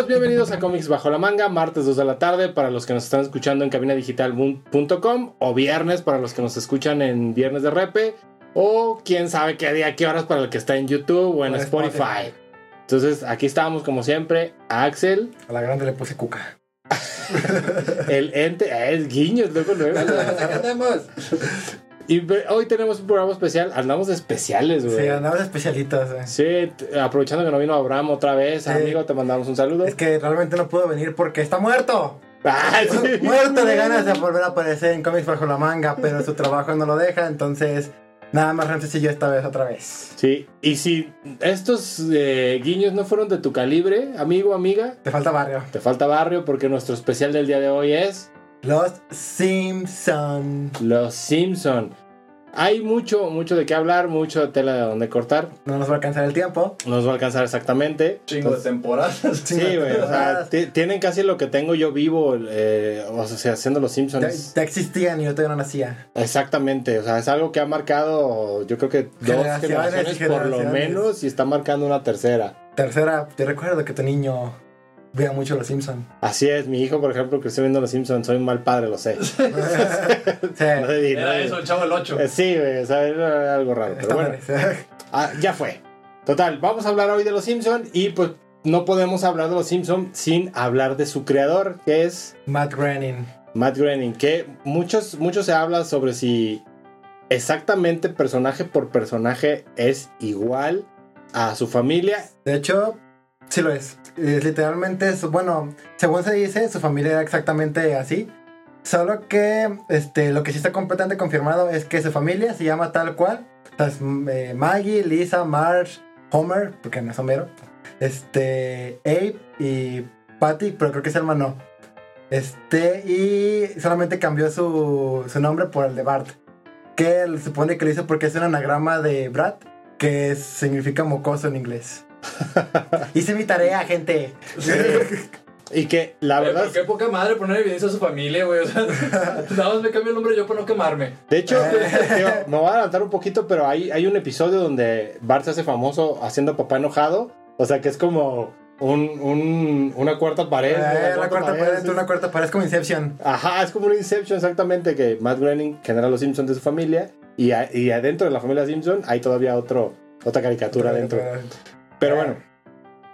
amigos? Bienvenidos a Comics Bajo la Manga, martes 2 de la tarde para los que nos están escuchando en cabinadigital.com o viernes para los que nos escuchan en Viernes de Repe o quién sabe qué día, qué horas para el que está en YouTube o en Spotify. Spotify. Entonces aquí estábamos como siempre, Axel, A la grande le puse cuca. el ente, eh, es guiños, luego luego. Acá andamos. Y hoy tenemos un programa especial, andamos de especiales, güey. Sí, andamos especialitas. eh. Sí, aprovechando que no vino Abraham otra vez, Sí. amigo, te mandamos un saludo. Es que realmente no pudo venir porque está muerto. Ah, sí. muerto de ganas de volver a aparecer en cómics bajo la manga, pero su trabajo no lo deja, entonces nada más Ramses y yo esta vez otra vez. Sí, y si estos eh, guiños no fueron de tu calibre, amigo, amiga, Te falta barrio. te falta barrio porque nuestro especial del día de hoy es Los Simpson. Los Simpson. Hay mucho, mucho de qué hablar, mucho tela de donde cortar. No nos va a alcanzar el tiempo. No Nos va a alcanzar exactamente. Chingo de temporadas. Sí, güey, o sea, tienen casi lo que tengo yo vivo, eh, o sea, haciendo Los Simpsons. ya existían y yo todavía no nacía. Exactamente, o sea, es algo que ha marcado, yo creo que dos Generaciones generaciones por lo menos y está marcando una tercera. Tercera, te recuerdo que tu niño vea mucho Los Simpson. Así es, mi hijo, por ejemplo, creció viendo Los Simpsons, soy un mal padre, lo sé. sí. No no Era eso, el chavo el 8. Eh, Sí, güey, o sea, era algo raro, pero bueno, ah, ya fue. Total, vamos a hablar hoy de Los Simpsons y pues no podemos hablar de Los Simpsons sin hablar de su creador, que es Matt Groening. Matt Groening, que muchos, mucho se habla sobre si exactamente personaje por personaje es igual a su familia. De hecho, sí lo es. Es literalmente, su- bueno, según se dice, su familia era exactamente así. Solo que este, lo que sí está completamente confirmado es que su familia se llama tal cual. Es, mm, eh, Maggie, Lisa, Marge, Homer, porque no es Homero. Este, Abe y Patty, pero creo que es hermano. Este, y solamente cambió su, su nombre por el de Bart. Que él supone que lo hizo porque es un anagrama de Brad, que es- significa mocoso en inglés. Hice mi tarea, gente. Y que la verdad, Qué poca madre poner en evidencia a su familia, güey. O sea, nada más me cambio el nombre yo para no quemarme. de hecho, Eh. digo, me voy a adelantar un poquito, pero hay, hay un episodio donde Bart se hace famoso haciendo papá enojado. O sea, que es como un, un- una cuarta pared. Eh, una la cuarta pared, sí. una cuarta pared es como Inception. Ajá, es como un Inception exactamente que Matt Groening genera los Simpsons de su familia y, a- y adentro de la familia Simpson hay todavía otro, otra caricatura adentro. Pero bueno,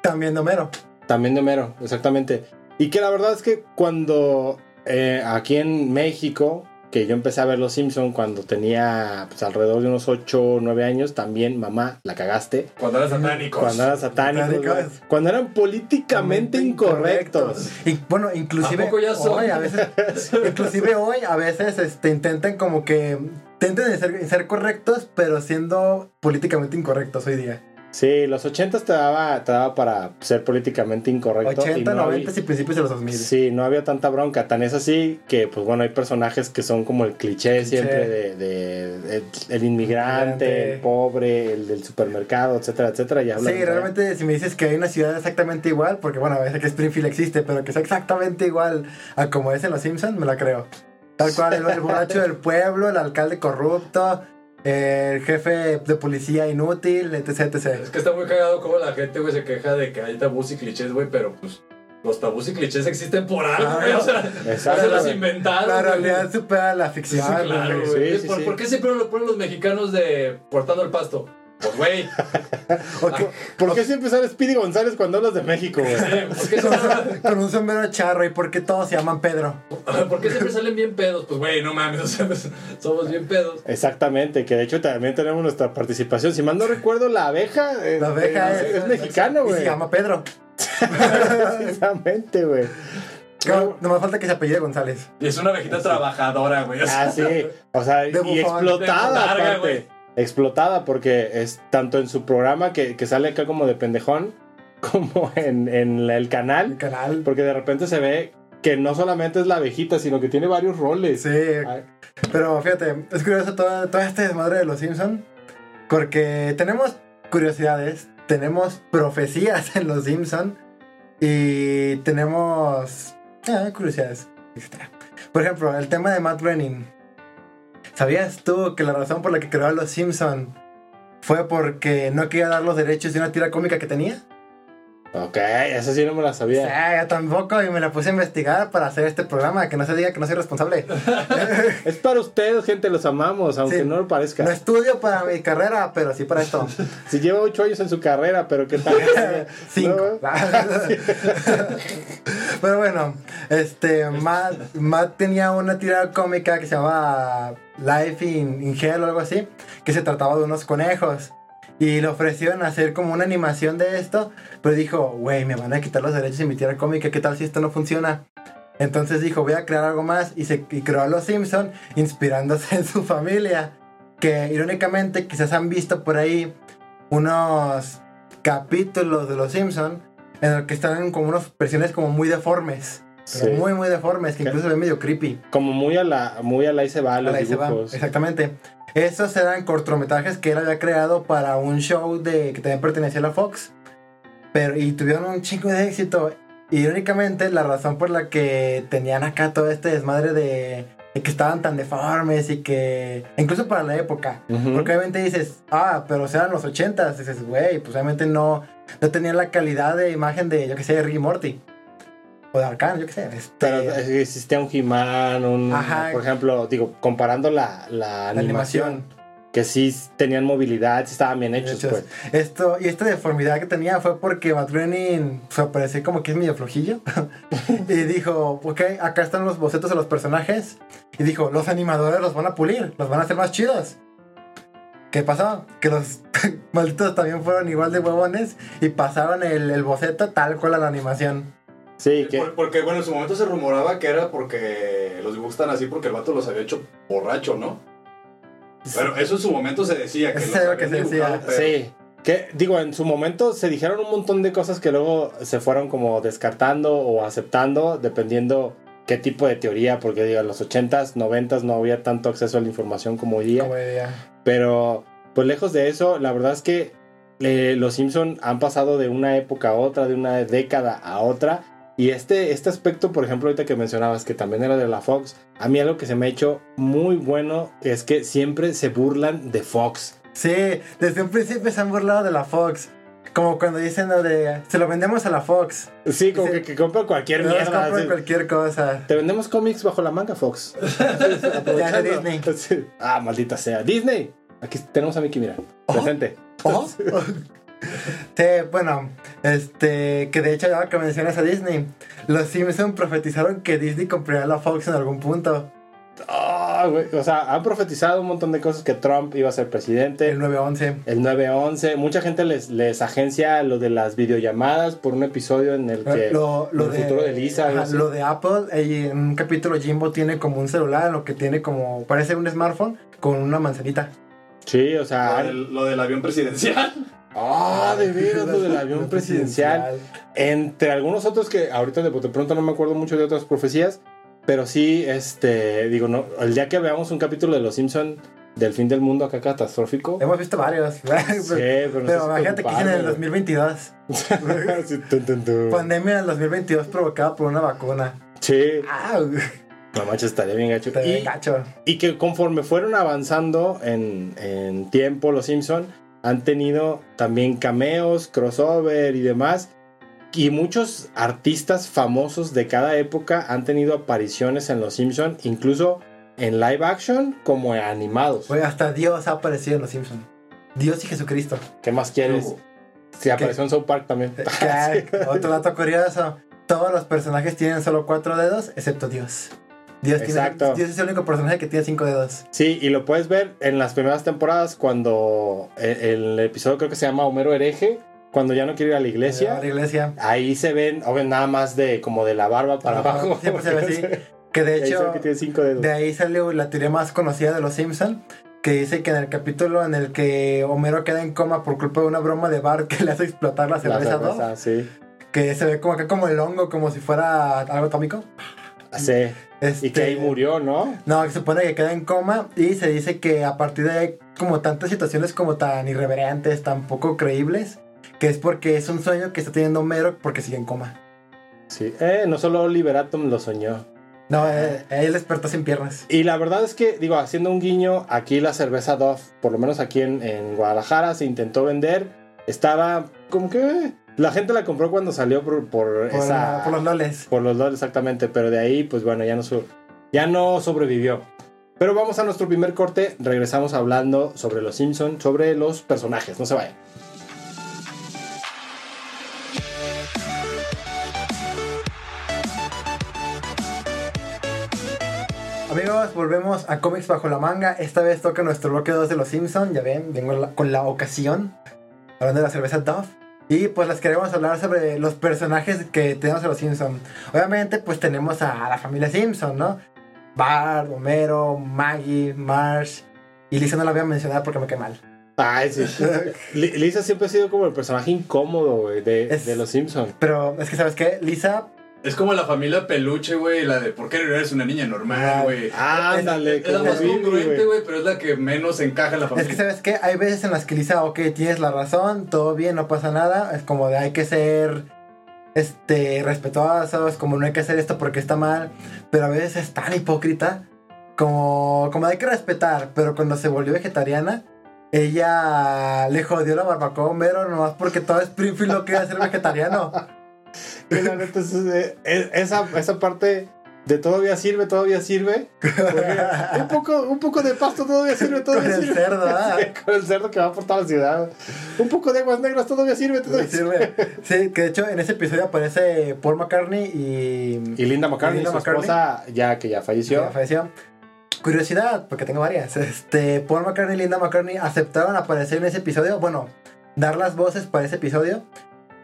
También de Homero. también de Homero, exactamente. Y que la verdad es que cuando eh, aquí en México, que yo empecé a ver los Simpsons cuando tenía pues, alrededor de unos 8 o 9 años, también mamá, la cagaste. Cuando era satánico. Cuando eran satánicos, Satánicos. cuando eran políticamente incorrectos. Y bueno, inclusive ¿A poco ya son? hoy a veces, inclusive hoy a veces este, intentan como que de ser, ser correctos, pero siendo políticamente incorrectos hoy día. Sí, los 80 te daba, te daba para ser políticamente incorrecto. y 80, no había- 90 y principios de los 2000. Sí, no había tanta bronca. Tan es así que, pues bueno, hay personajes que son como el cliché, siempre de, de- de- el inmigrante, Inmigrante. el pobre, el del supermercado, etcétera, etcétera. Y Sí, realmente si me dices que hay una ciudad exactamente igual, porque bueno, a veces que Springfield existe, pero que sea exactamente igual a como es en Los Simpsons, me la creo. Tal cual, el, el borracho del pueblo, el alcalde corrupto, el jefe de policía inútil, etc, etc. Es que está muy cagado como la gente, güey, se queja de que hay tabús y clichés, güey, pero pues los tabús y clichés existen por algo, Claro. güey. O sea, Exacto, se los inventaron. La güey. realidad supera la Sí, ficción. claro, güey. güey. Sí, sí, ¿Por, sí. por qué siempre lo ponen los mexicanos de cortando el pasto? Pues, güey, ¿Por qué siempre sale Speedy González cuando hablas de México, güey? ¿por qué, con, un sombrero charro y porque todos se llaman Pedro. por qué siempre salen bien pedos? Pues, güey, no mames, o sea, pues, somos bien pedos. Exactamente, que de hecho también tenemos nuestra participación. Si mal no recuerdo, la abeja, eh, La abeja eh, es- es, mexicano, Y güey. se llama Pedro. Exactamente, güey. No, no me falta que se apellide González. Y es una abejita trabajadora, güey. o sea, Ah, sí. O sea, De y bufón. explotada, De botarga, aparte. güey. Explotada porque es tanto en su programa que, que sale acá como de pendejón, como en, en el El canal. canal. Porque de repente se ve que no solamente es la abejita, sino que tiene varios roles. Sí, Ay, pero fíjate, es curioso todo, todo este desmadre de los Simpson porque tenemos curiosidades, tenemos profecías en los Simpson y tenemos ah, curiosidades. Por ejemplo, el tema de Matt Groening. ¿Sabías tú que la razón por la que creó a los Simpson fue porque no quería dar los derechos de una tira cómica que tenía? Ok, esa sí no me la O sabía. sea, yo tampoco y me la puse a investigar para hacer este programa, que no se diga que no soy responsable. Es para ustedes, gente, los amamos, aunque Sí. no lo parezca. No estudio para mi carrera, pero sí para esto. Si lleva ocho años en su carrera, pero ¿qué tal? Cinco. No, Pero bueno, este, Matt, Matt tenía una tirada cómica que se llamaba Life in, in Hell o algo así, que se trataba de unos conejos. Y le ofrecieron hacer como una animación de esto, pero dijo, güey, me van a quitar los derechos de mi tirada cómica, ¿qué tal si esto no funciona? Entonces dijo, voy a crear algo más y, se, y creó a Los Simpson inspirándose en su familia. Que irónicamente quizás han visto por ahí unos capítulos de Los Simpson en los que están como unas versiones como muy deformes. Pero Sí. muy, muy deformes, que incluso ven medio creepy. Como muy a la, muy a la se va los Ahí se va, dibujos. Exactamente. Esos eran cortometrajes que él había creado para un show de que también pertenecía a la Fox. Pero, y tuvieron un chingo de éxito. Irónicamente, la razón por la que tenían acá todo este desmadre de, de que estaban tan deformes y que. Incluso para la época. Porque obviamente dices, ah, pero eran los ochentas. Dices, güey, pues obviamente no, no tenían la calidad de imagen de, yo que sé, Ricky Morty. O de Arcano, yo que sé. este, Pero es que existía un He-Man, un. Ajá. Por ejemplo, digo, comparando la, la la animación, animación. que sí tenían movilidad, sí estaban bien hechos, Hechos. pues. Esto, y esta deformidad que tenía fue porque Matt Groening se parecía como que es medio flojillo. y dijo, ok, acá están los bocetos de los personajes. Y dijo, los animadores los van a pulir, los van a hacer más chidos. ¿Qué pasó? Que los malditos también fueron igual de huevones y pasaron el, el boceto tal cual a la animación. Sí, que. Por- porque, bueno, en su momento se rumoraba que era porque los dibujos están así porque el vato los había hecho borracho, ¿no? Pero eso en su momento se decía que lo habían que se decía. pero- Sí. Que, digo, en su momento se dijeron un montón de cosas que luego se fueron como descartando o aceptando, dependiendo qué tipo de teoría, porque digo, en los 80s, 90s no había tanto acceso a la información como hoy día. Como diría. Pero, pues lejos de eso, la verdad es que eh, los Simpson han pasado de una época a otra, de una década a otra. Y este, este aspecto, por ejemplo, ahorita que mencionabas que también era de la Fox, a mí algo que se me ha hecho muy bueno es que siempre se burlan de Fox. Sí, desde un principio se han burlado de la Fox. Como cuando dicen lo de, se lo vendemos a la Fox. Sí, como que, que compran cualquier mierda. así. cualquier cosa. Te vendemos cómics bajo la manga, Fox. Ya Disney. Sí. Ah, maldita sea. Disney. Aquí tenemos a Mickey, mira. Presente. ¿Oh? sí, bueno, este, que de hecho ya que mencionas a Disney, los Simpson profetizaron que Disney compraría la Fox en algún punto, Ah. O sea, han profetizado un montón de cosas que Trump iba a ser presidente. el 911. El 911, mucha gente les, les agencia lo de las videollamadas por un episodio en el que Lo, lo el de, futuro de Lisa, ajá, lo de Apple, en un capítulo Jimbo tiene como un celular, lo que tiene como, parece un smartphone con una manzanita. Sí, o Lo sea, del, lo del avión presidencial. ah, de veras lo del avión presidencial. Entre algunos otros que ahorita de pronto no me acuerdo mucho de otras profecías, pero sí, este, digo, no, el día que veamos un capítulo de Los Simpson del fin del mundo acá catastrófico. Hemos visto varios. Sí, pero no pero imagínate que en el culpable. 2022. Sí, tun, tun, tun. Pandemia del 2022 provocada por una vacuna. Sí, Ah, no manches, estaría bien gacho. está Y- bien gacho. Y que conforme fueron avanzando en, en tiempo los Simpson han tenido también cameos, crossover y demás. Y muchos artistas famosos de cada época han tenido apariciones en los Simpson, incluso en live action como en animados. Oye, hasta Dios ha aparecido en Los Simpsons. Dios y Jesucristo. ¿Qué más quieres? Si apareció en South Park también. Que- Otro dato curioso. Todos los personajes tienen solo cuatro dedos, excepto Dios. Dios, tiene- Exacto. Dios es el único personaje que tiene cinco dedos. Sí, y lo puedes ver en las primeras temporadas cuando el, el episodio creo que se llama Homero hereje, cuando ya no quiere ir a la A iglesia. la iglesia. Ahí se ven, o ven nada más de como de la barba para Ajá, abajo. siempre se ve así. Que de hecho, que tiene cinco dedos. de ahí salió la teoría más conocida de los Simpson que dice que en el capítulo en el que Homero queda en coma por culpa de una broma de bar que le hace explotar la La cerveza, sí. que se ve como acá como el hongo, como si fuera algo atómico. Sí. Este, Y que ahí murió, ¿no? No, se supone que queda en coma y se dice que a partir de como tantas situaciones como tan irreverentes, tan poco creíbles, que es porque es un sueño que está teniendo Homero porque sigue en coma. Sí. Eh, no solo Liberatum lo soñó. No, eh, él despertó sin piernas. Y la verdad es que, digo, haciendo un guiño, aquí la cerveza Dove, por lo menos aquí en, en Guadalajara, se intentó vender. Estaba como que La gente la compró cuando salió por, por, Por, esa... por los loles. Por los dos, exactamente. Pero de ahí, pues bueno, ya no, su- ya no sobrevivió. Pero vamos a nuestro primer corte. Regresamos hablando sobre los Simpsons, sobre los personajes. No se vayan. Amigos, volvemos a Comics Bajo la Manga. Esta vez toca nuestro bloque 2 de los Simpsons. Ya ven, vengo con la ocasión. Hablando de la cerveza Duff. Y pues les queremos hablar sobre los personajes que tenemos en los Simpsons. Obviamente, pues tenemos a la familia Simpson, ¿no? Bart, Homero, Maggie, Marsh. Y Lisa no la voy a mencionar porque me quedé mal. Ay, sí. Li- Lisa siempre ha sido como el personaje incómodo, güey, de, de los Simpsons. Pero es que, ¿sabes qué? Lisa Es como la familia peluche, güey, la de ¿por qué eres una niña normal, güey? Ándale, Es la más congruente, güey. pero es la que menos encaja en la Es familia. que, ¿sabes qué? Hay veces en las que Lisa, ok, tienes la razón, todo bien, no pasa nada. Es como de hay que ser este, respetuosos, como no hay que hacer esto porque está mal. Pero a veces es tan hipócrita, como, como hay que respetar. Pero cuando se volvió vegetariana, ella le jodió la barbacoa a Homero nomás porque todo Springfield lo quería ser vegetariano. Que la neta es- es- esa, esa parte de todavía sirve, todavía sirve. un, poco, un poco de pasto todavía sirve, Con todavía el sirve. cerdo, ¿ah? Sí, con el cerdo que va por toda la ciudad. Un poco de aguas negras todavía sirve, todavía Sí, sirve. Sí, que de hecho en ese episodio aparece Paul McCartney y, Y Linda McCartney, Linda su McCartney. esposa, ya que ya falleció. Ya falleció. Curiosidad, porque tengo varias. Este, Paul McCartney y Linda McCartney aceptaron aparecer en ese episodio. Bueno, dar las voces para ese episodio.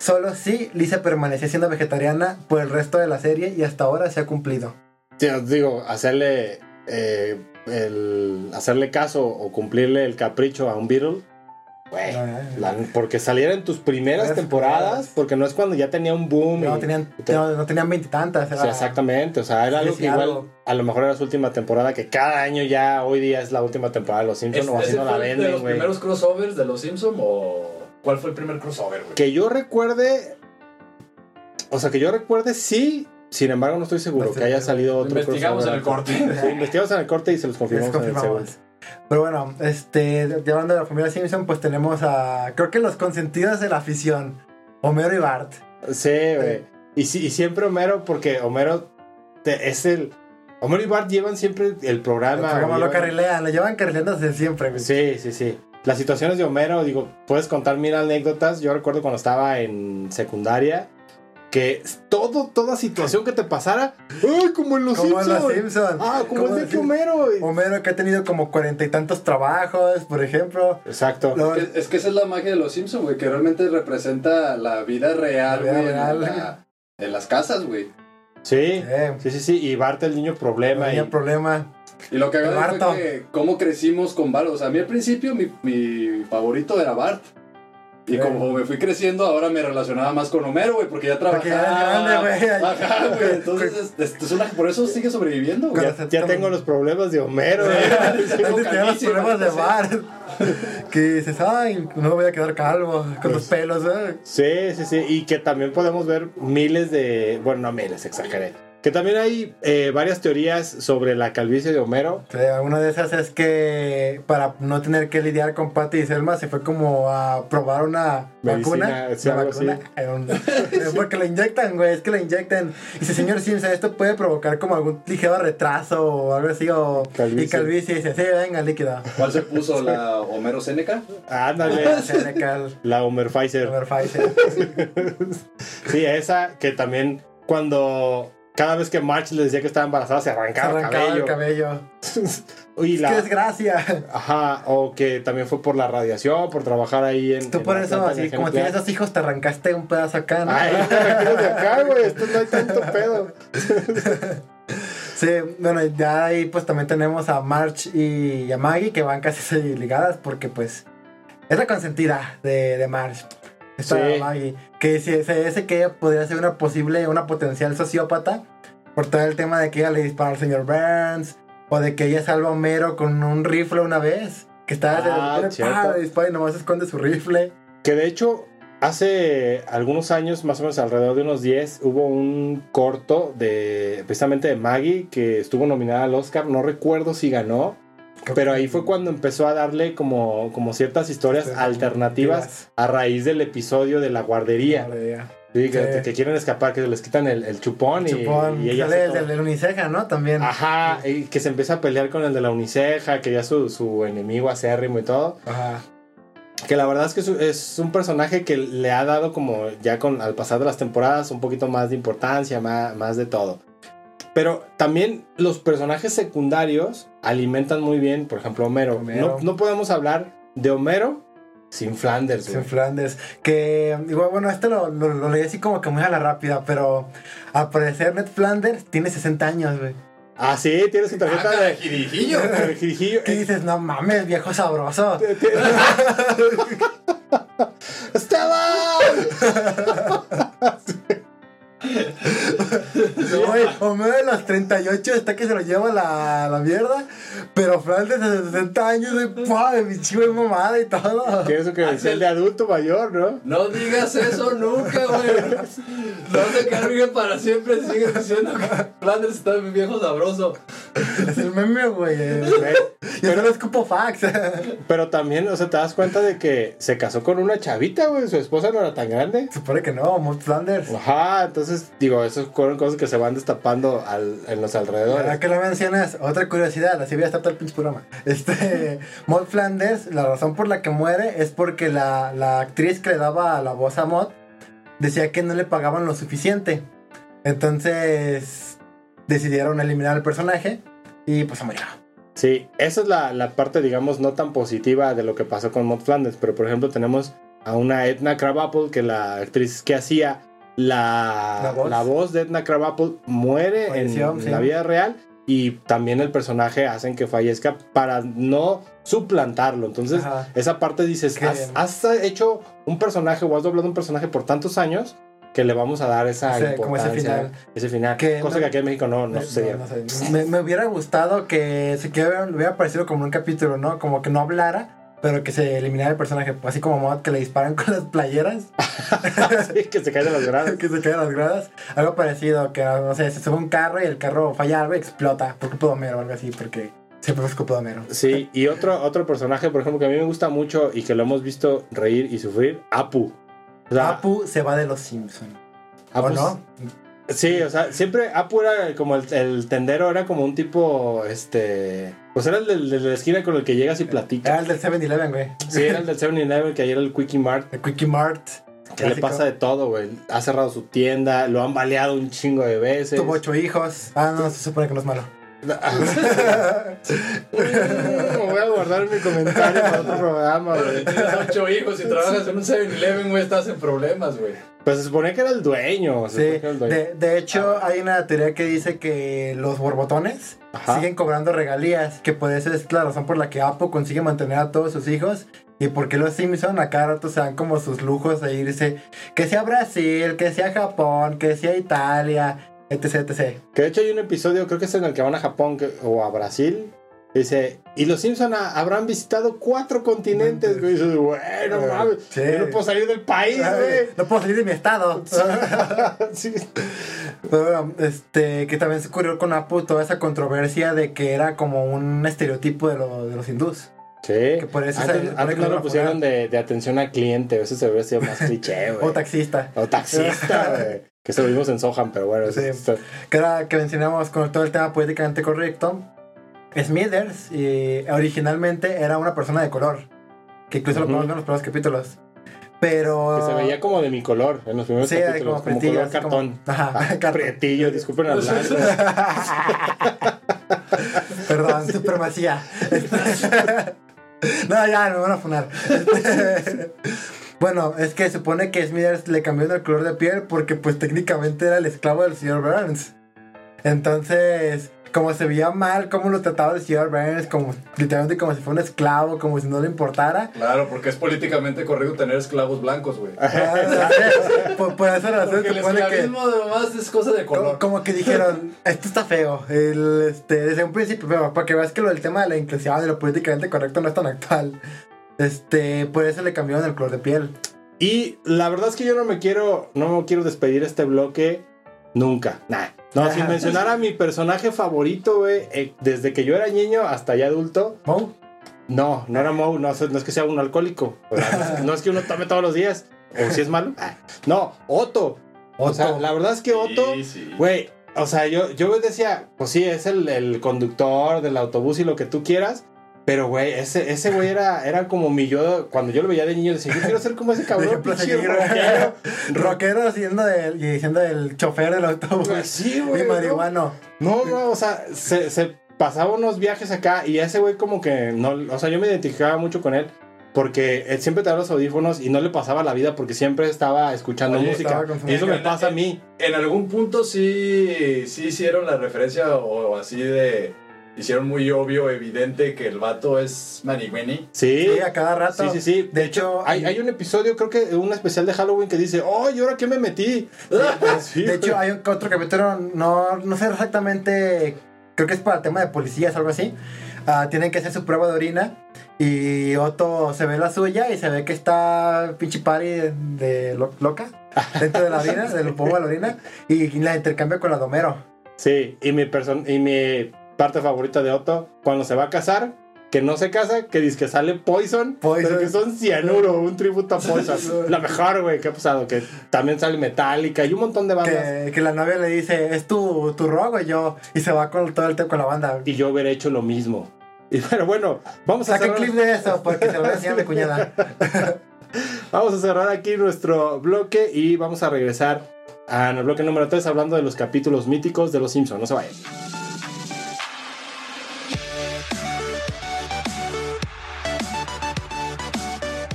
Solo si Lisa permanecía siendo vegetariana por el resto de la serie y hasta ahora se ha cumplido. Sí, os digo, hacerle eh, el hacerle caso o cumplirle el capricho a un Beatle. güey, la- porque saliera en tus primeras temporadas, temporadas. porque no es cuando ya tenía un boom. No y- tenían, te- no, no tenían veintitantas. Sí, exactamente, o sea, era algo que igual algo. a lo mejor era su última temporada, que cada año ya hoy día es la última temporada de Los Simpsons o así ¿Ese no la de venden, los güey. primeros crossovers de los Simpsons o cuál fue el primer crossover, güey? Que yo recuerde, o sea, que yo recuerde sí, sin embargo no estoy seguro que haya salido otro investigamos en el corte. Sí, investigamos en el corte y se los Les confirmamos en el segundo. confirmamos. Pero bueno, este, hablando de la familia Simpson, pues tenemos a, creo que los consentidos de la afición, Homero y Bart. Sí, güey. Y, sí- y siempre Homero, porque Homero te- es el... Homero y Bart llevan siempre el programa. El programa lo llevan- carrilean, lo llevan carrileando desde siempre. güey. Sí, sí, sí. Las situaciones de Homero, digo, puedes contar mil anécdotas. Yo recuerdo cuando estaba en secundaria que todo, toda situación que te pasara, ¡ay, como en los Como en Simpsons! los Simpsons. Ah, como, el de Homero. Homero que ha tenido como cuarenta y tantos trabajos, por ejemplo. Exacto. Luego- Es que, es que esa es la magia de los Simpsons, güey, que realmente representa la vida real, La vida güey, en, real. la- en las casas, güey. Sí, sí, sí, sí. Y Bart el niño problema. había y- problema. Y lo que Barto. fue que cómo crecimos con Bart. O sea, a mí al principio mi, mi favorito era Bart. Y Sí. como me fui creciendo, ahora me relacionaba más con Homero, güey, porque ya Porque ya trabajaba. eres grande, güey. Ajá, güey. Entonces, es, es- es una- por eso sigue sobreviviendo, güey. ya, ya tengo los problemas de Homero. eh. Antes tenía los problemas de. Bart. Que dices, ay, no me voy a quedar calvo con los pelos, ¿eh? Sí, sí, sí. Y que también podemos ver miles de. Bueno, no miles, exageré. Que también hay eh, varias teorías sobre la calvicie de Homero. Sí, una de esas es que para no tener que lidiar con Patty y Selma se fue como a probar una Medicina, vacuna. sí, una algo vacuna. Eh, un- eh, Porque la inyectan, güey, es que la inyectan. Y dice, señor Simpson, esto puede provocar como algún ligero retraso o algo así. O, Calvicie. Y calvicie. Dice, sí, venga, líquido. ¿Cuál se puso la Homero Seneca? Ándale. Senecal, la Homer Pfizer. Robert Pfizer. Sí, esa que también cuando cada vez que March le decía que estaba embarazada se Se arrancaba, el el cabello. cabello. Y la- que desgracia. Ajá, o que también fue por la radiación, por trabajar ahí en. Tú en por eso, así, como tienes dos hijos, te arrancaste un pedazo acá, ¿no? Ay, tranquilos de acá, güey. Esto no hay tanto pedo. Sí, bueno, ya ahí pues también tenemos a March y a Maggie que van casi ligadas porque pues es la consentida de, de March. Esta Sí. Maggie. Que si se dice que ella podría ser una posible, una potencial sociópata por todo el tema de que ella le dispara al señor Burns o de que ella salva a Homero con un rifle una vez. Que está Ah. ¡pah! le dispara y nomás esconde su rifle. Que de hecho, hace algunos años, más o menos alrededor de unos 10, hubo un corto de precisamente de Maggie que estuvo nominada al Oscar. No recuerdo si ganó. Pero ahí fue cuando empezó a darle como, como ciertas historias Sí, alternativas a raíz del episodio de la guardería. Guardería. Sí, que, Sí. que quieren escapar, que les quitan el, el chupón, y- Chupón. y, ella Sale el del del Uniceja, ¿no? También. Ajá, y que se empieza a pelear con el de la Uniceja, que ya su, su enemigo acérrimo y todo. Ajá. Que la verdad es que es, es un personaje que le ha dado como ya con al pasar de las temporadas un poquito más de importancia, más, más de todo. Pero también los personajes secundarios alimentan muy bien, por ejemplo, Homero. Homero. No, no podemos hablar de Homero sin Flanders. Sí, güey. Flandes. Que, igual, bueno, este lo, lo, lo leí así como que muy a la rápida, pero al parecer Ned Flanders tiene 60 años, güey. Ah, sí, tiene su tarjeta Ah, de jirijillo. de jirijillo. ¿Qué dices? No mames, viejo sabroso. ¡Estela! Güey, Homero de los 38 está que se lo lleva la, la mierda, pero Flanders de 60 años, de ¡pua! de mi chivo de mamada y todo. Que eso que decía el de adulto mayor, ¿no? No digas eso nunca, güey. No se carguen para siempre. Sigue diciendo que Flanders está bien viejo sabroso. Es el meme, güey. Yo solo escupo fax. Pero también, o sea, te das cuenta de que se casó con una chavita, güey. Su esposa no era tan grande. Supone que no, Flanders. Ajá, entonces, digo, eso fueron cosas que se van destapando al- en los Ahora alrededores. que lo mencionas, otra curiosidad, así voy a estar todo el pinche programa. Este, Maud Flanders, la razón por la que muere es porque la, la actriz que le daba la voz a Maud decía que no le pagaban lo suficiente. Entonces decidieron eliminar al personaje y pues se murió. Sí, esa es la, la parte, digamos, no tan positiva de lo que pasó con Maud Flanders. Pero, por ejemplo, tenemos a una Edna Krabappel, que la actriz que hacía la, La voz. la voz de Edna Krabappel muere en, Falleció, en sí. la vida real. Y también el personaje hacen que fallezca para no suplantarlo. Entonces, Ajá. esa parte dices, has, has hecho un personaje o has doblado un personaje por tantos años que le vamos a dar esa Sí, como ese importancia, final. ese final. Que cosa no- que aquí en México no, no no sé, me, me hubiera gustado que se que hubiera, hubiera parecido como un capítulo, ¿no? Como que no hablara, pero que se eliminara el personaje. Así como Maud que le disparan con las playeras. Sí, que se caen de las gradas. que se caen las gradas. Algo parecido, que no sé, se sube un carro y el carro falla algo y explota por culpa de Homero o algo así, porque siempre es culpa de Homero. Sí, y otro, otro personaje, por ejemplo, que a mí me gusta mucho y que lo hemos visto reír y sufrir, Apu. O sea, Apu se va de los Simpsons. Apu ¿O no? Sí, o sea, siempre Apu era como el, el tendero, era como un tipo, este... Pues era el del- de la esquina con el que llegas y Era platicas. el del 7-Eleven, güey. Sí, era el del 7-Eleven, que ayer era el Quickie Mart. El Quickie Mart. Que le pasa de todo, güey. Ha cerrado su tienda, lo han baleado un chingo de veces. Tuvo ocho hijos. Ah, no, se supone que no es malo. Me voy a guardar mi comentario para otro programa, güey. Tienes ocho hijos y trabajas en un 7-Eleven, güey. Estás en problemas, güey. Pues se supone que era el dueño. Sí, supone que era el dueño. de, de hecho hay una teoría que dice que los borbotones Ajá. siguen cobrando regalías, que por eso es la razón por la que Apu consigue mantener a todos sus hijos y porque los Simpson a cada rato se dan como sus lujos de irse, que sea Brasil, que sea Japón, que sea Italia, etc, etc. Que de hecho hay un episodio, creo que es en el que van a Japón o a Brasil. Dice, y los Simpson ha- habrán visitado cuatro continentes, güey. Dices, bueno, Eh, mames, sí. yo no puedo salir del país, güey. no puedo salir de mi estado. Sí. Este, que también se ocurrió con Apu toda esa controversia de que era como un estereotipo de, lo- de los hindús. Sí. Que por eso antes se- antes no lo pusieron de, de atención al cliente, eso se hubiera sido más cliché, güey. O taxista. O taxista, güey. Que se lo vimos en Sohan, pero bueno. eso- Sí. eso- que era que mencionamos con todo el tema políticamente correcto. Smithers y originalmente era una persona de color, que incluso lo podemos ver en los primeros capítulos. Pero. Que se veía como de mi color en los primeros Sí, capítulos, como como, color así como- cartón. Ajá, Ah, cartón. Prietillo, disculpen al blanco. Perdón, supremacía. no, ya, me van a funar. bueno, es que supone que Smithers le cambió el color de piel porque pues técnicamente era el esclavo del señor Burns. Entonces, como se veía mal, cómo lo trataba el señor Burns, como literalmente como si fuera un esclavo, como si no le importara. Claro, porque es políticamente correcto tener esclavos blancos, güey. Por, por esa razón Porque el supone que... esclavismo además es cosa de Como, color. como que dijeron, esto está feo. El, este, desde un principio, pero para que veas que lo del tema de la inclusión y lo políticamente correcto no es tan actual. Este, por eso le cambiaron el color de piel. Y la verdad es que yo no me quiero, no me quiero despedir este bloque Nunca, nah. No, sin mencionar a mi personaje favorito, güey, eh, desde que yo era niño hasta ya adulto. Moe. No, no era Moe, no, no es que sea un alcohólico. O sea, no, es, no es que uno tome todos los días. O si es malo. Ah, No, Otto. O sea, la verdad es que Otto, Sí, sí. güey, o sea, yo, yo decía, pues sí, es el, el conductor del autobús y lo que tú quieras. Pero, güey, ese, ese güey era, era como mi yo. Cuando yo lo veía de niño, decía, yo quiero ser como ese cabrón. pinche rockero. rockero siendo el, y siendo el chofer del autobús. Pues sí, güey, Y ¿no? marihuano. No, no, o sea, se, se pasaba unos viajes acá y ese güey como que no, o sea, yo me identificaba mucho con él porque él siempre traía los audífonos y no le pasaba la vida porque siempre estaba escuchando Oye, música. estaba Y eso me en- pasa a mí. En algún punto sí, sí hicieron la referencia o así de... Hicieron muy obvio, evidente que el vato es marihuani. Sí. Sí, a cada rato. Sí, sí, sí. De hecho, Hay, hay un episodio, creo que un especial de Halloween que dice, oh, ¿y ahora qué me metí? Sí, De hecho, hay otro capítulo, no, no sé exactamente, creo que es para el tema de policías o algo así. Ah, tienen que hacer su prueba de orina y Otto se ve la suya y se ve que está pinche party de, de lo- loca dentro de la orina, del polvo de la orina y la intercambia con la Domero. Sí, y mi, person y mi parte favorita de Otto, cuando se va a casar, que no se casa, que dice que sale Poison, Poison. pero que son cianuro, un tributo a Poison. la mejor, güey, que ha pasado, que también sale Metallica y un montón de bandas. Que, que la novia le dice, es tu, tu rogo y yo, y se va con todo el tema con la banda. Y yo hubiera hecho lo mismo. Y pero bueno, vamos a, Saca un cerrar, clip de eso porque se lo voy a enseñar a mi cuñada. vamos a cerrar aquí nuestro bloque y vamos a regresar al bloque número 3 hablando de los capítulos míticos de Los Simpsons. No se vayan.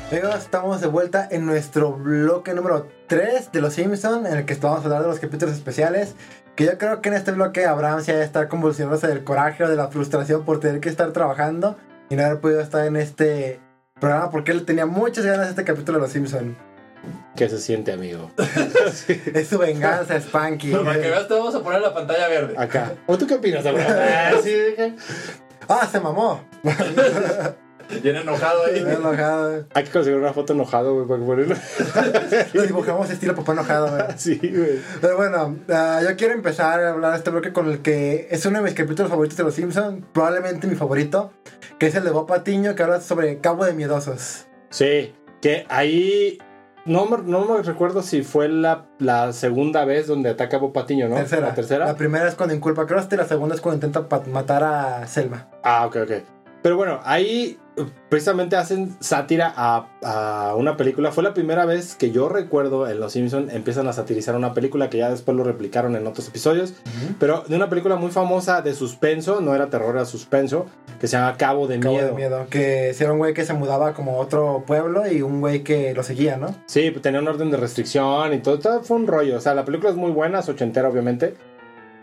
Amigos, estamos de vuelta en nuestro bloque número 3 de Los Simpson, en el que vamos a hablar de los capítulos especiales. Que yo creo que en este bloque Abraham se ha de estar convulsionándose del coraje o de la frustración por tener que estar trabajando y no haber podido estar en este programa porque él tenía muchas ganas de este capítulo de Los Simpson. ¿Qué se siente, amigo? Es su venganza, Spanky. Para que veas, te vamos a poner la pantalla verde. Acá. ¿O tú qué opinas, Abraham? Ah, sí, dije. Ah, se mamó. Bien enojado ahí. Estoy enojado. Hay que conseguir una foto enojado, güey, para ponerlo. Lo dibujamos estilo papá enojado, güey. Sí, güey. Pero bueno, ah, yo quiero empezar a hablar de este bloque con el que es uno de mis capítulos favoritos de Los Simpsons, probablemente mi favorito, que es el de Bob Patiño, que habla sobre Cabo de Miedosos. Sí, que ahí. No me, no me recuerdo si fue la, la segunda vez donde ataca a Bob Patiño, ¿no? Tercera. La tercera. La primera es cuando inculpa a Krusty, la segunda es cuando intenta matar a Selma. Ah, ok, ok. Pero bueno, ahí precisamente hacen sátira a, a una película. Fue la primera vez que yo recuerdo en Los Simpson empiezan a satirizar una película que ya después lo replicaron en otros episodios. Pero de una película muy famosa de suspenso, no era terror, era suspenso, que se llama Cabo de Cabo Miedo. de Miedo. Que era un güey que se mudaba como a otro pueblo y un güey que lo seguía, ¿no? Sí, pues, tenía un orden de restricción y todo, todo fue un rollo. O sea, la película es muy buena, es ochentera obviamente,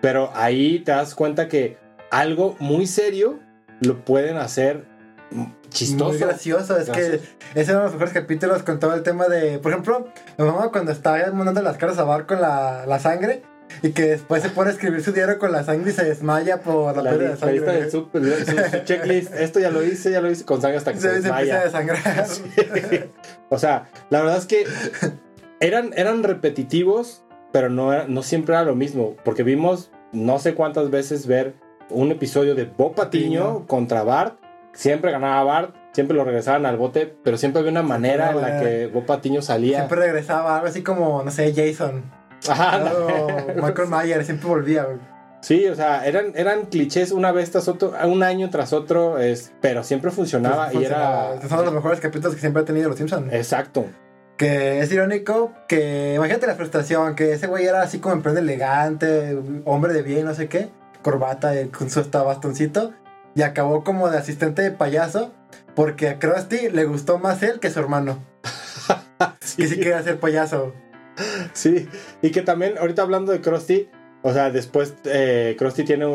pero ahí te das cuenta que algo muy serio lo pueden hacer chistoso. Muy gracioso, es que ese es uno de los mejores capítulos con todo el tema de, por ejemplo, mi mamá cuando está mandando las caras a bar con la, la sangre y que después se pone a escribir su diario con la sangre y se desmaya por la, La, pérdida de la lista sangre. súper, su, su checklist, esto ya lo hice, ya lo hice con sangre hasta que se, se, se empieza a desmaya. o sea, la verdad es que eran, eran repetitivos, pero no, era- no siempre era lo mismo, porque vimos no sé cuántas veces ver un episodio de Bob Patiño Patiño. contra Bart, siempre ganaba Bart, siempre lo regresaban al bote, pero siempre había una manera en la que Bob Patiño salía. Siempre regresaba, algo así como, no sé, Jason. Ajá, o Michael Myers, siempre volvía. güey. Sí, o sea, eran, eran clichés una vez tras otro, un año tras otro, es, pero siempre funcionaba y era... Estos son los mejores capítulos que siempre ha tenido los Simpsons. Exacto. Que es irónico que, imagínate la frustración, que ese güey era así como emprende elegante, hombre de bien, no sé qué, corbata eh, con su hasta bastoncito, y acabó como de asistente de payaso, porque a Krusty le gustó más él que su hermano, que sí quería ser payaso. Sí, y que también, ahorita hablando de Krusty, o sea, después eh, Krusty tiene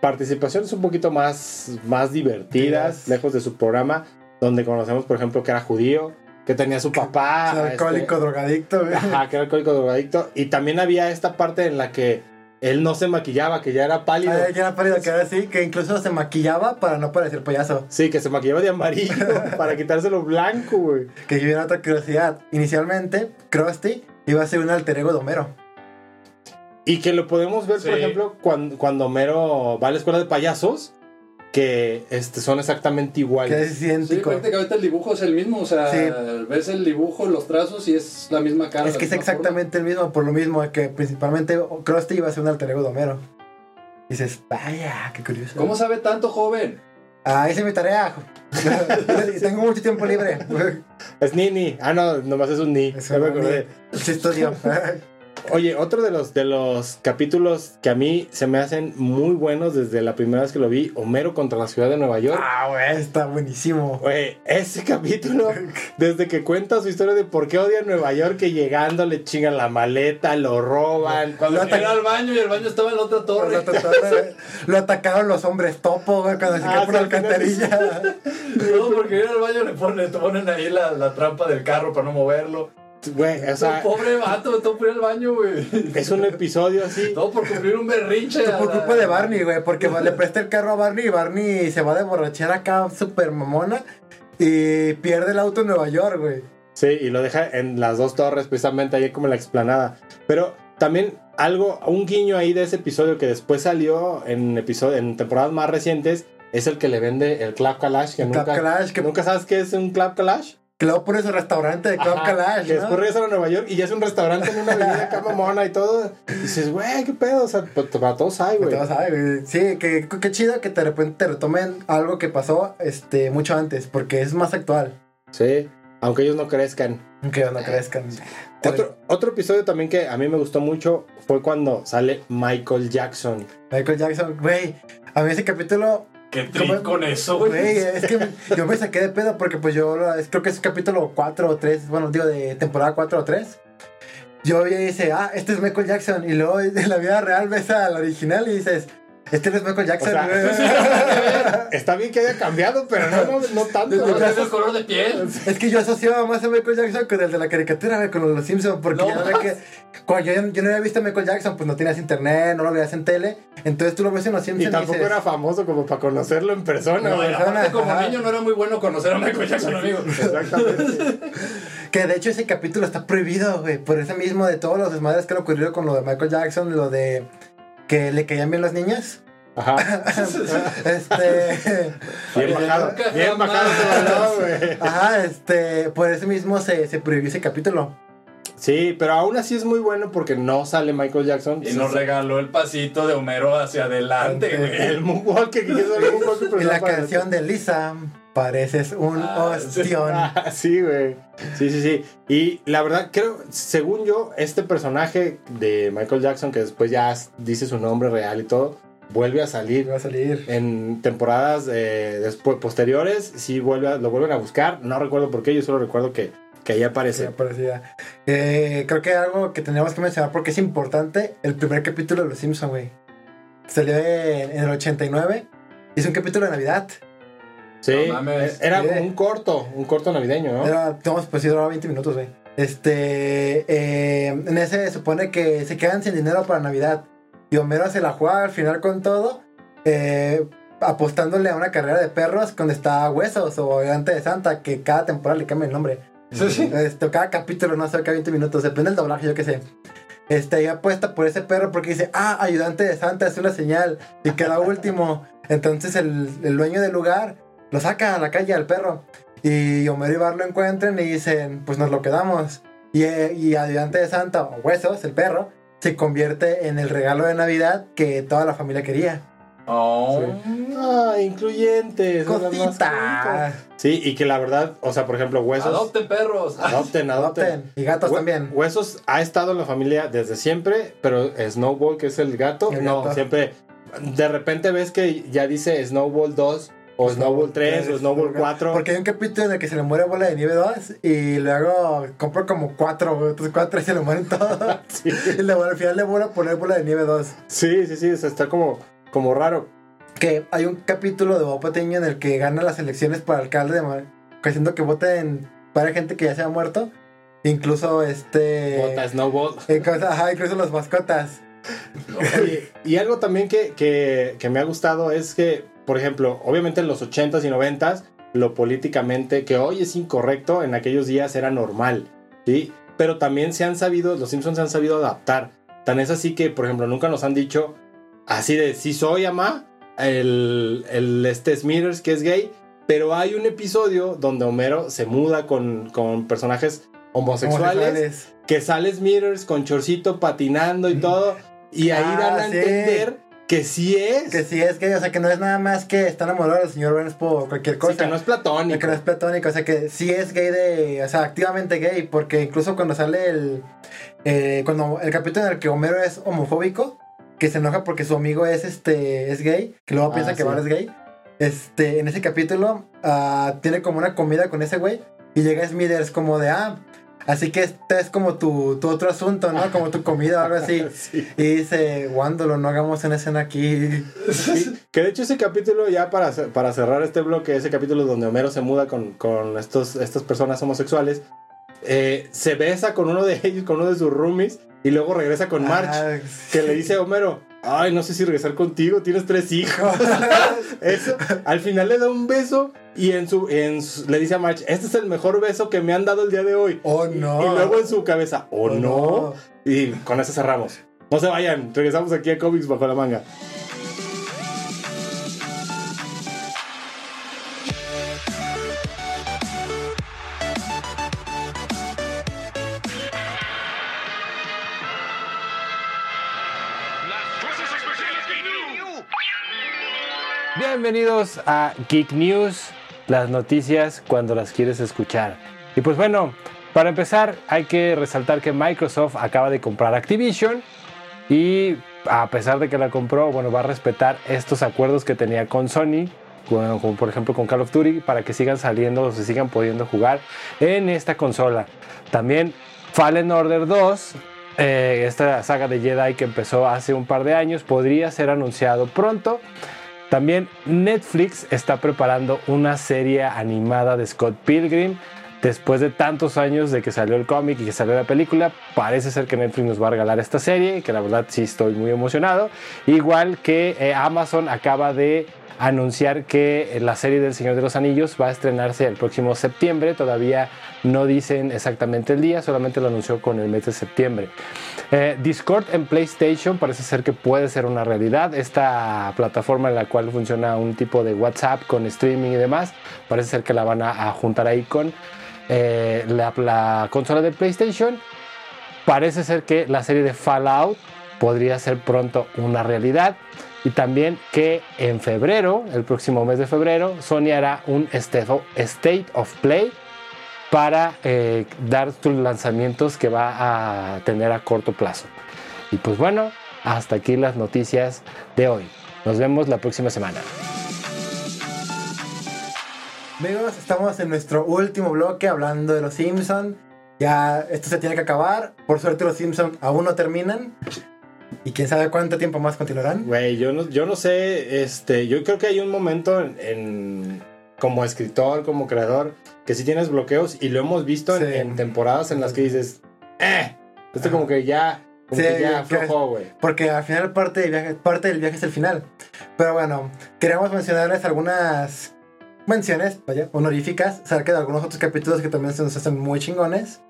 participaciones un poquito más, más divertidas, lejos de su programa, donde conocemos, por ejemplo, que era judío, que tenía su papá. Es alcohólico, este, drogadicto, güey. ajá, que era alcohólico drogadicto, y también había esta parte en la que él no se maquillaba, que ya era pálido. Ay, ya era pálido que era así, que incluso se maquillaba para no parecer payaso. Sí, que se maquillaba de amarillo para quitárselo blanco, güey. Que viene otra curiosidad. Inicialmente, Krusty iba a ser un alter ego de Homero. Y que lo podemos ver, por Sí. ejemplo, cuando, cuando Homero va a la escuela de payasos, que este, son exactamente Que iguales. es Sí, idéntico. prácticamente el dibujo es el mismo, o sea, Sí. ves el dibujo, los trazos y es la misma cara. es que es forma. exactamente el mismo, por lo mismo que principalmente Krusty iba a ser un alter ego de Homero. Dices, vaya, qué curioso. ¿Cómo sabe tanto, joven? Ah, esa es mi tarea. Tengo mucho tiempo libre. Es Nini. Ah, no, nomás es un Ni. Es Ya me un acordé. Sí, estudio. Oye, otro de los, de los capítulos que a mí se me hacen muy buenos desde la primera vez que lo vi, Homero contra la ciudad de Nueva York. Ah, güey, está buenísimo. Güey, ese capítulo, desde que cuenta su historia de por qué odia Nueva York, que llegando le chingan la maleta, lo roban. Cuando Lo ataca- al baño y el baño estaba en la otra torre. Lo, atacaron- lo atacaron los hombres topo, güey, cuando se Ah, quedó por la alcantarilla. No, porque ir al baño le ponen, le ponen ahí la, la trampa del carro para no moverlo. Güey, o sea, pobre vato, todo por ir al baño, güey. es un episodio así. Todo por cumplir un berrinche. a Por culpa de Barney, güey, porque le presta el carro a Barney y Barney se va de borrachera acá, súper mamona, y pierde el auto en Nueva York, güey. Sí, y lo deja en las dos torres, precisamente ahí como en la explanada. Pero también algo, un guiño ahí de ese episodio que después salió en, episodio, en temporadas más recientes, es el que le vende el Club Kalash, que El nunca, Club Kalash, que- nunca sabes qué es un Club Kalash. Luego pone su restaurante de Club Ajá, Que ¿no? después regresan a Nueva York y ya es un restaurante en una avenida acá mamona y todo. Y dices, güey, qué pedo, o sea, pa- para todos hay, güey. A ver, güey. Sí, que chido que de repente te retomen algo que pasó este, mucho antes, porque es más actual. Sí, aunque ellos no crezcan. Aunque no crezcan. Otro, otro episodio también que a mí me gustó mucho fue cuando sale Michael Jackson. Michael Jackson, güey. A mí ese capítulo, Qué trip con eso, güey, es que yo me saqué de pedo porque pues yo creo que es capítulo 4 o 3, bueno, digo de temporada 4 o 3. Yo ya dice, ah, este es Michael Jackson. Y luego en la vida real ves al original y dices, este no es Michael Jackson. O sea, güey. Está bien que haya cambiado, pero no, no, no tanto. No, güey. es el color de piel. Es que yo asociaba más a Michael Jackson con el de la caricatura, güey, con los Simpsons, porque No ya que cuando yo, yo no había visto a Michael Jackson, pues no tenías internet, no lo veías en tele, entonces tú lo ves en los Simpsons Y tampoco dices, era famoso como para conocerlo en persona, No, Aparte, como Ajá. niño no era muy bueno conocer a Michael Jackson, amigo. Exactamente. que de hecho ese capítulo está prohibido, güey, por eso mismo de todos los desmadres que han ocurrido con lo de Michael Jackson, lo de que le caían bien las niñas. Ajá. este, Bien bajado. Bien bajado güey. ajá, este, por eso mismo se, se prohibió ese capítulo. Sí, pero aún así es muy bueno porque no sale Michael Jackson. Y nos regaló el pasito de Homero hacia adelante, güey. El moonwalk que quiso el moonwalk, pero Y la canción de Lisa, pareces un Ah, ostión. Ah, sí, güey. Sí, sí, sí. Y la verdad, creo, según yo, este personaje de Michael Jackson, que después ya dice su nombre real y todo, vuelve a salir Va a salir. en temporadas eh, después, posteriores. Sí, vuelve a- lo vuelven a buscar. No recuerdo por qué, yo solo recuerdo que, que ahí aparece. Eh, creo que algo que teníamos que mencionar porque es importante, el primer capítulo de Los Simpsons, güey. Salió en, en el 89. Y es un capítulo de Navidad. Sí, No mames. era Sí. un corto, un corto navideño, ¿no? Era, vamos, pues sí, duraba 20 minutos, güey. Este, eh, en ese se supone que se quedan sin dinero para Navidad. Y Homero se la juega al final con todo, eh, apostándole a una carrera de perros donde está Huesos o Ayudante de Santa, que cada temporada le cambia el nombre. Sí, sí. Este, cada capítulo, no sé, cada 20 minutos, depende del doblaje, yo qué sé. Este, ella apuesta por ese perro porque dice, ah, ayudante de Santa, es una señal, y queda último. Entonces el, el dueño del lugar lo saca a la calle al perro. Y Homero y Bart lo encuentran y dicen, pues nos lo quedamos. Y, eh, y ayudante de Santa, o Huesos, el perro, se convierte en el regalo de Navidad que toda la familia quería. Oh. Ah, incluyentes. Sí, y que la verdad, o sea, por ejemplo, Huesos. Adopten perros. Adopten, adopten. Adopten. Y gatos Hue- también. Huesos ha estado en la familia desde siempre, pero Snowball, que es el gato, El no, gato. siempre. De repente ves que ya dice Snowball 2, o Snowball 3, o Snowball 4. Porque hay un capítulo en el que se le muere bola de nieve 2 y luego compra como 4, otros 4 y se le mueren todos. Sí, y luego al final le vuelve a poner bola de nieve 2. sí, sí, sí, o sea, está como, como raro. Que hay un capítulo de Bob Patiño en el que gana las elecciones para alcalde de haciendo que voten para gente que ya se ha muerto. Incluso este. Bota Snowball. ajá, incluso las mascotas. Oye, y algo también que, que, que me ha gustado es que, por ejemplo, obviamente en los 80s y 90s, lo políticamente, que hoy es incorrecto, en aquellos días era normal, ¿sí? Pero también se han sabido, los Simpsons se han sabido adaptar. Tan es así que, por ejemplo, nunca nos han dicho así de si soy ama, el, el este Smithers que es gay, pero hay un episodio donde Homero se muda con, con personajes homosexuales, Homosexuales. que sale Smithers con chorcito patinando y todo, y ahí Ah, dan a sí. entender que sí es. Que sí es gay, o sea, que no es nada más que está enamorado del señor Burns por cualquier Sí, cosa. que no es platónico. que no es platónico, o sea que sí es gay de, o sea, activamente gay, porque incluso cuando sale el, eh, cuando el capítulo en el que Homero es homofóbico, que se enoja porque su amigo es este, es gay, que luego Ah, piensa que. Bart es gay, este, en ese capítulo ah, tiene como una comida con ese güey y llega Smithers como de, ah, así que este es como tu, tu otro asunto, ¿no? Como tu comida o algo así. Sí. Y dice, Wándolo, no hagamos una escena aquí. Sí, que de hecho ese capítulo, ya para, para cerrar este bloque, ese capítulo donde Homero se muda con, con estos, estas personas homosexuales, eh, se besa con uno de ellos, con uno de sus roomies, y luego regresa con March, Ah, que le dice a Homero, ay, no sé si regresar contigo, tienes tres hijos. Eso, al final le da un beso y en su, en su- le dice a March, este es el mejor beso que me han dado el día de hoy. Oh, no. Y luego en su cabeza, oh, Oh, no. no. Y con eso cerramos. No se vayan, regresamos aquí a Comics Bajo la Manga. Bienvenidos a Geek News, las noticias cuando las quieres escuchar. Y pues bueno, para empezar hay que resaltar que Microsoft acaba de comprar Activision y a pesar de que la compró, bueno, va a respetar estos acuerdos que tenía con Sony, bueno, como por ejemplo con Call of Duty, para que sigan saliendo o se sigan pudiendo jugar en esta consola. También Fallen Order 2, eh, esta saga de Jedi que empezó hace un par de años, podría ser anunciado pronto. También Netflix está preparando una serie animada de Scott Pilgrim. Después de tantos años de que salió el cómic y que salió la película, parece ser que Netflix nos va a regalar esta serie, que la verdad sí estoy muy emocionado. Igual que eh, Amazon acaba de anunciar que la serie del Señor de los Anillos va a estrenarse el próximo septiembre. Todavía no dicen exactamente el día, solamente lo anunció con el mes de septiembre. Eh, Discord en PlayStation parece ser que puede ser una realidad. Esta plataforma en la cual funciona un tipo de WhatsApp con streaming y demás, parece ser que la van a, a juntar ahí con eh, la, la consola de PlayStation. Parece ser que la serie de Fallout podría ser pronto una realidad. Y también que en febrero, el próximo mes de febrero, Sony hará un State of Play para eh, dar sus lanzamientos que va a tener a corto plazo. Y pues bueno, hasta aquí las noticias de hoy. Nos vemos la próxima semana. Amigos, estamos en nuestro último bloque hablando de los Simpsons. Ya esto se tiene que acabar. Por suerte los Simpsons aún no terminan. Y quién sabe cuánto tiempo más continuarán. Güey, yo no, yo no sé, este, yo creo que hay un momento en, en- como escritor, como creador, que sí tienes bloqueos y lo hemos visto en, Sí. en temporadas en las que dices, eh, esto como que ya, como Sí, que ya aflojó, güey. Porque al final parte del, viaje, parte del viaje es el final. Pero bueno, queríamos mencionarles algunas menciones, vaya, honoríficas, acerca de algunos otros capítulos que también se nos hacen muy chingones.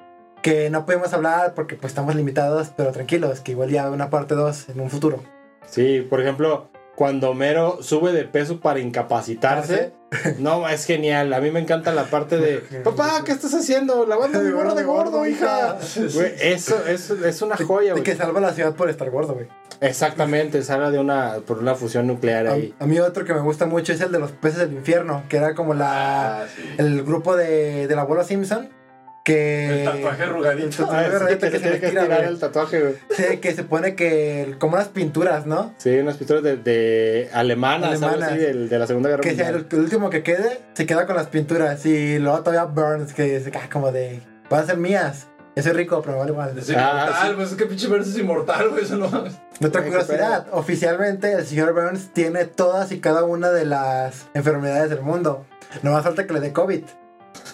Que no podemos hablar porque pues estamos limitados, pero tranquilos, que igual ya una parte 2 en un futuro. Sí, por ejemplo, cuando Homero sube de peso para incapacitarse, no, es genial. A mí me encanta la parte de, papá, ¿qué estás haciendo? Lavando mi gorro de gordo, hija. Güey, eso, eso es una joya, güey. que salva la ciudad por estar gordo, güey. Exactamente, sale de una, por una fusión nuclear A, ahí. a mí otro que me gusta mucho es el de los peces del infierno, que era como la Ah, sí. el grupo de, del abuelo Simpson. Que. El tatuaje arrugadito. el tatuaje Ah, arrugadito que que se se tiene le que tira, estirar güey. el tatuaje, güey. Sí, que se pone que. Como unas pinturas, ¿no? Sí, unas pistolas de, de alemanas, Alemanas. así, del- de, la Segunda Guerra Que sea Mundial. el, el último que quede se queda con las pinturas. Y luego todavía Burns, que se queda como de. Van a ser mías. Yo soy rico, pero vale igual. Es Ah, inmortal, sí. pues es que pinche verso es inmortal, güey. Eso no mames. Otra curiosidad: oficialmente el señor Burns tiene todas y cada una de las enfermedades del mundo. No más falta que le dé COVID.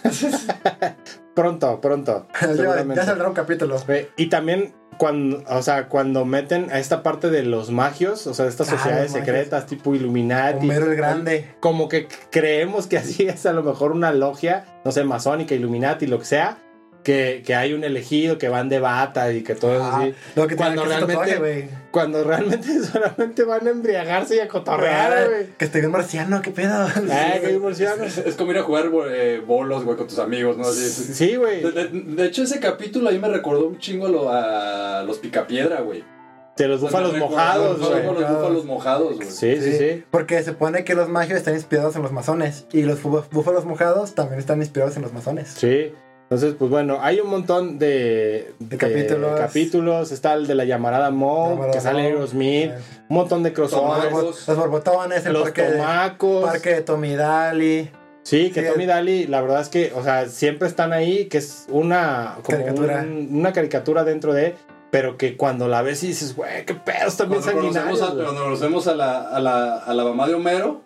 Pronto, pronto. ya, saldrá un capítulo. Y también cuando, o sea, cuando meten a esta parte de los magios, o sea, de estas Ah, sociedades secretas tipo Illuminati. Homero el Grande. Como que creemos que así es a lo mejor una logia, no sé, masónica, Illuminati, lo que sea. Que, que hay un elegido, que van de bata y que todo eso Ah, así. Lo que Cuando que realmente, cuando realmente solamente van a embriagarse y a cotorrear, güey. Que estoy un marciano, qué pedo. Ah, que. Es como ir a jugar eh, bolos, güey, con tus amigos, ¿no? Así, Sí, güey. De, de- de hecho, ese capítulo ahí me recordó un chingo a, lo- a los picapiedra, güey. De los búfalos mojados, güey. los búfalos mojados, güey. Sí, sí, sí. Porque se supone que los magios están inspirados en los masones. Y los búfalos mojados también están inspirados en los masones. Sí. Entonces, pues bueno, hay un montón de, De capítulos. capítulos. Está el de la llamarada Llamarada que sale Aerosmith. eh, Un montón de crossovers. Tomacos. Los borbotones, el Los parque de, tomacos. parque de Tomidali. Sí, que Sí, Tommy el- Daly, la verdad es que, o sea, siempre están ahí, que es una como Caricatura. un- una caricatura dentro de, pero que cuando la ves y dices, güey, qué pedos también a, güey". cuando conocemos a, la, a, la, a la mamá de Homero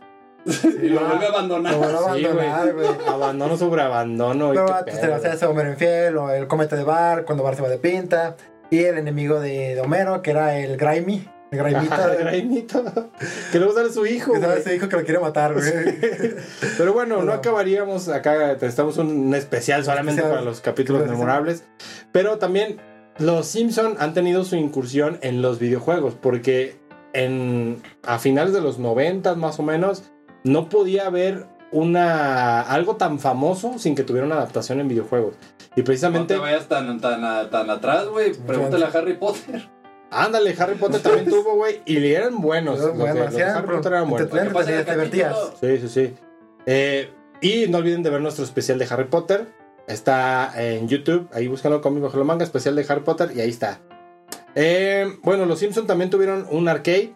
y lo vuelve a abandonar. Lo a abandonar, güey. Abandono sobre abandono. Luego qué pues, hacer ese Homero infiel o el cometa de Bar cuando Bar se va de pinta. Y el enemigo de, de Homero, que era el Grimy. El Grimito. Ajá, el Grainito. que luego sale su hijo. que güey. se dijo que lo quiere matar, güey. Pero bueno, no acabaríamos acá, necesitamos un especial solamente Especial. para los capítulos memorables. Pero también los Simpson han tenido su incursión en los videojuegos, porque en, a finales de los 90 más o menos, no podía haber una algo tan famoso sin que tuviera una adaptación en videojuegos. Y No precisamente, te vayas tan, tan, tan atrás, güey. Pregúntale a Harry Potter. ándale, Harry Potter también tuvo, güey, y eran buenos. Eran los eran Harry Potter eran buenos. entretenidos. ¿Qué pasa en el te divertías. capítulo? Sí, sí, sí. Eh, y no olviden de ver nuestro especial de Harry Potter. Está en YouTube. Ahí búscanlo conmigo bajo la manga, especial de Harry Potter. Y ahí está. Eh, bueno, los Simpson también tuvieron un arcade.